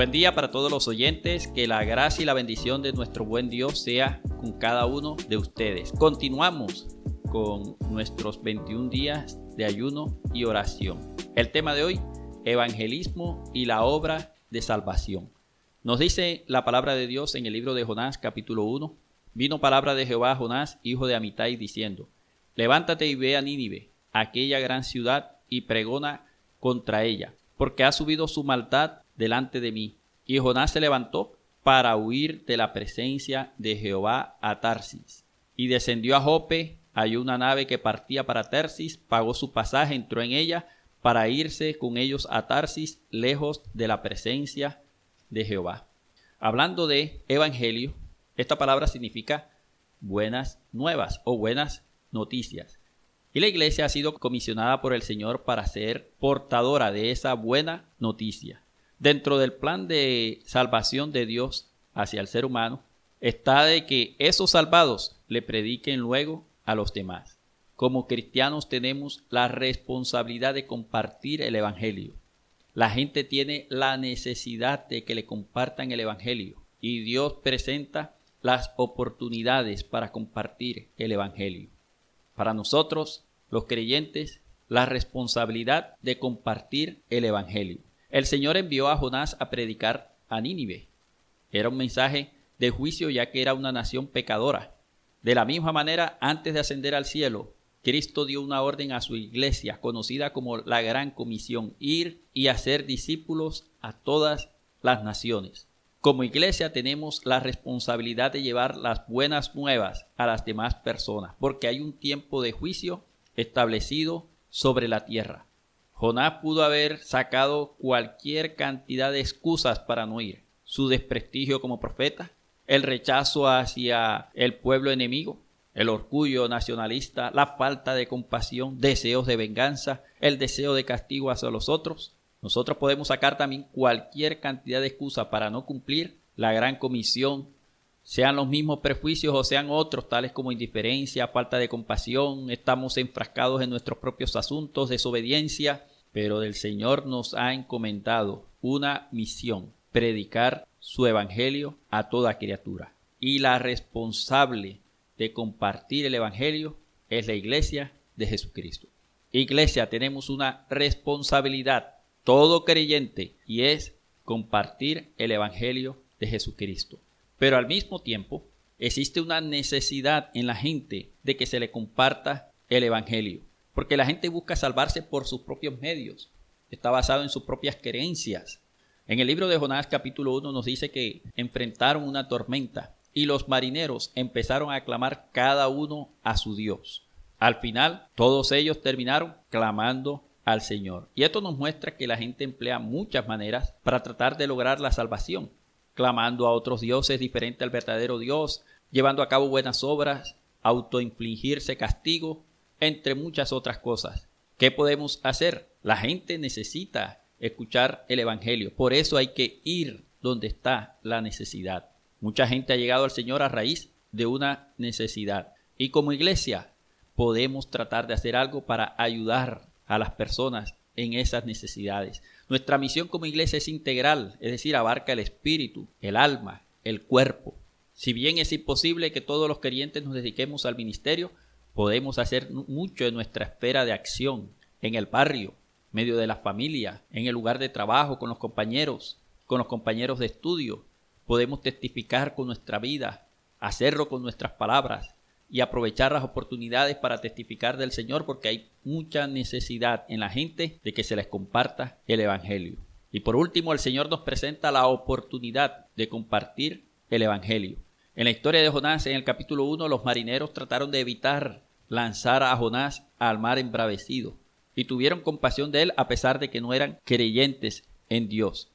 Buen día para todos los oyentes, que la gracia y la bendición de nuestro buen Dios sea con cada uno de ustedes. Continuamos con nuestros 21 días de ayuno y oración. El tema de hoy, evangelismo y la obra de salvación. Nos dice la palabra de Dios en el libro de Jonás capítulo 1. Vino palabra de Jehová a Jonás, hijo de Amitai, diciendo, Levántate y ve a Nínive, aquella gran ciudad, y pregona contra ella, porque ha subido su maldad delante de mí. Y Jonás se levantó para huir de la presencia de Jehová a Tarsis. Y descendió a Jope, halló una nave que partía para Tarsis, pagó su pasaje, entró en ella para irse con ellos a Tarsis, lejos de la presencia de Jehová. Hablando de evangelio, esta palabra significa buenas nuevas o buenas noticias. Y la iglesia ha sido comisionada por el Señor para ser portadora de esa buena noticia. Dentro del plan de salvación de Dios hacia el ser humano está de que esos salvados le prediquen luego a los demás. Como cristianos tenemos la responsabilidad de compartir el Evangelio. La gente tiene la necesidad de que le compartan el Evangelio y Dios presenta las oportunidades para compartir el Evangelio. Para nosotros, los creyentes, la responsabilidad de compartir el Evangelio. El Señor envió a Jonás a predicar a Nínive. Era un mensaje de juicio ya que era una nación pecadora. De la misma manera, antes de ascender al cielo, Cristo dio una orden a su iglesia, conocida como la Gran Comisión, ir y hacer discípulos a todas las naciones. Como iglesia tenemos la responsabilidad de llevar las buenas nuevas a las demás personas, porque hay un tiempo de juicio establecido sobre la tierra. Jonás pudo haber sacado cualquier cantidad de excusas para no ir. Su desprestigio como profeta, el rechazo hacia el pueblo enemigo, el orgullo nacionalista, la falta de compasión, deseos de venganza, el deseo de castigo hacia los otros, nosotros podemos sacar también cualquier cantidad de excusa para no cumplir la gran comisión, sean los mismos prejuicios o sean otros, tales como indiferencia, falta de compasión, estamos enfrascados en nuestros propios asuntos, desobediencia, pero del Señor nos ha encomendado una misión, predicar su evangelio a toda criatura. Y la responsable de compartir el evangelio es la iglesia de Jesucristo. Iglesia, tenemos una responsabilidad todo creyente y es compartir el Evangelio de Jesucristo. Pero al mismo tiempo existe una necesidad en la gente de que se le comparta el Evangelio, porque la gente busca salvarse por sus propios medios, está basado en sus propias creencias. En el libro de Jonás capítulo 1 nos dice que enfrentaron una tormenta y los marineros empezaron a clamar cada uno a su Dios. Al final, todos ellos terminaron clamando al Señor. Y esto nos muestra que la gente emplea muchas maneras para tratar de lograr la salvación, clamando a otros dioses diferentes al verdadero Dios, llevando a cabo buenas obras, autoinfligirse castigo, entre muchas otras cosas. ¿Qué podemos hacer? La gente necesita escuchar el Evangelio, por eso hay que ir donde está la necesidad. Mucha gente ha llegado al Señor a raíz de una necesidad. Y como iglesia podemos tratar de hacer algo para ayudar a las personas en esas necesidades. Nuestra misión como iglesia es integral, es decir, abarca el espíritu, el alma, el cuerpo. Si bien es imposible que todos los creyentes nos dediquemos al ministerio, podemos hacer mucho en nuestra esfera de acción, en el barrio, medio de la familia, en el lugar de trabajo, con los compañeros, con los compañeros de estudio. Podemos testificar con nuestra vida, hacerlo con nuestras palabras, y aprovechar las oportunidades para testificar del Señor porque hay mucha necesidad en la gente de que se les comparta el Evangelio. Y por último, el Señor nos presenta la oportunidad de compartir el Evangelio. En la historia de Jonás, en el capítulo 1, los marineros trataron de evitar lanzar a Jonás al mar embravecido y tuvieron compasión de él a pesar de que no eran creyentes en Dios.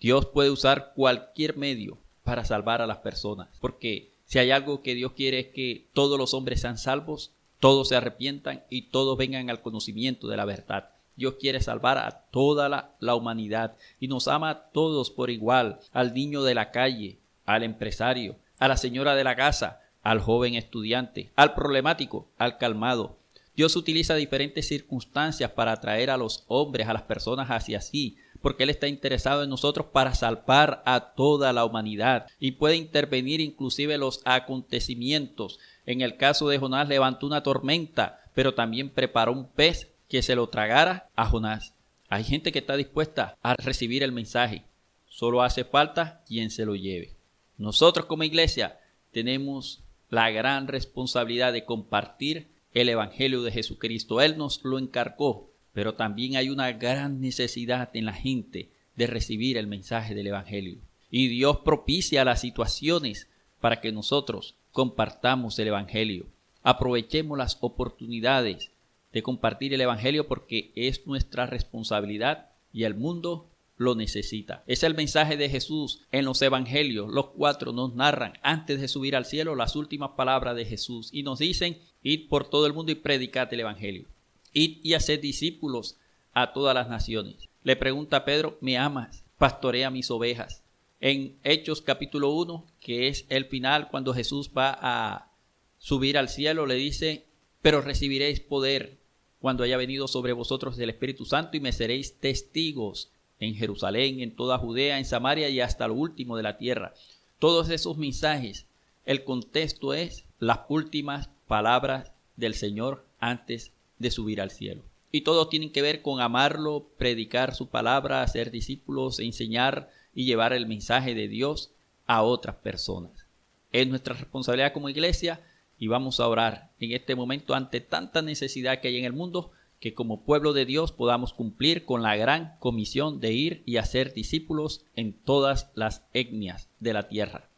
Dios puede usar cualquier medio para salvar a las personas, porque si hay algo que Dios quiere es que todos los hombres sean salvos, todos se arrepientan y todos vengan al conocimiento de la verdad. Dios quiere salvar a toda la, humanidad y nos ama a todos por igual, al niño de la calle, al empresario, a la señora de la casa, al joven estudiante, al problemático, al calmado. Dios utiliza diferentes circunstancias para atraer a los hombres, a las personas hacia sí, porque Él está interesado en nosotros para salvar a toda la humanidad y puede intervenir inclusive los acontecimientos. En el caso de Jonás levantó una tormenta, pero también preparó un pez que se lo tragara a Jonás. Hay gente que está dispuesta a recibir el mensaje. Solo hace falta quien se lo lleve. Nosotros como iglesia tenemos la gran responsabilidad de compartir el Evangelio de Jesucristo. Él nos lo encargó, pero también hay una gran necesidad en la gente de recibir el mensaje del Evangelio. Y Dios propicia las situaciones para que nosotros compartamos el Evangelio. Aprovechemos las oportunidades de compartir el Evangelio porque es nuestra responsabilidad y el mundo lo necesita. Es el mensaje de Jesús en los evangelios. Los cuatro nos narran antes de subir al cielo las últimas palabras de Jesús y nos dicen, id por todo el mundo y predicad el evangelio. Id y haced discípulos a todas las naciones. Le pregunta Pedro, ¿me amas? Pastorea mis ovejas. En Hechos capítulo 1, que es el final cuando Jesús va a subir al cielo, le dice, pero recibiréis poder cuando haya venido sobre vosotros el Espíritu Santo y me seréis testigos en Jerusalén, en toda Judea, en Samaria y hasta lo último de la tierra. Todos esos mensajes, el contexto es las últimas palabras del Señor antes de subir al cielo. Y todos tienen que ver con amarlo, predicar su palabra, hacer discípulos, enseñar y llevar el mensaje de Dios a otras personas. Es nuestra responsabilidad como iglesia y vamos a orar en este momento ante tanta necesidad que hay en el mundo que como pueblo de Dios podamos cumplir con la gran comisión de ir y hacer discípulos en todas las etnias de la tierra.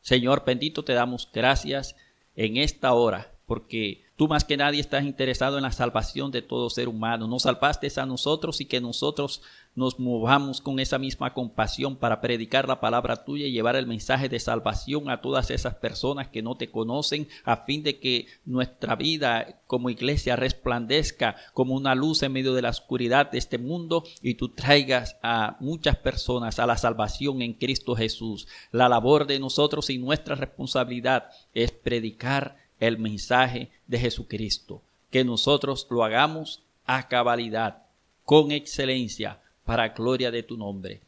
Señor bendito, te damos gracias en esta hora, porque Tú más que nadie estás interesado en la salvación de todo ser humano. Nos salvaste a nosotros y que nosotros nos movamos con esa misma compasión para predicar la palabra tuya y llevar el mensaje de salvación a todas esas personas que no te conocen, a fin de que nuestra vida como iglesia resplandezca como una luz en medio de la oscuridad de este mundo y tú traigas a muchas personas a la salvación en Cristo Jesús. La labor de nosotros y nuestra responsabilidad es predicar el mensaje de Jesucristo, que nosotros lo hagamos a cabalidad, con excelencia, para gloria de tu nombre.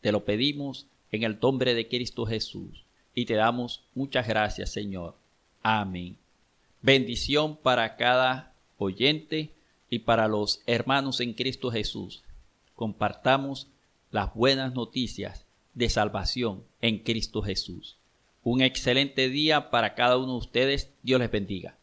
Te lo pedimos en el nombre de Cristo Jesús y te damos muchas gracias, Señor. Amén. Bendición para cada oyente y para los hermanos en Cristo Jesús. Compartamos las buenas noticias de salvación en Cristo Jesús. Un excelente día para cada uno de ustedes. Dios les bendiga.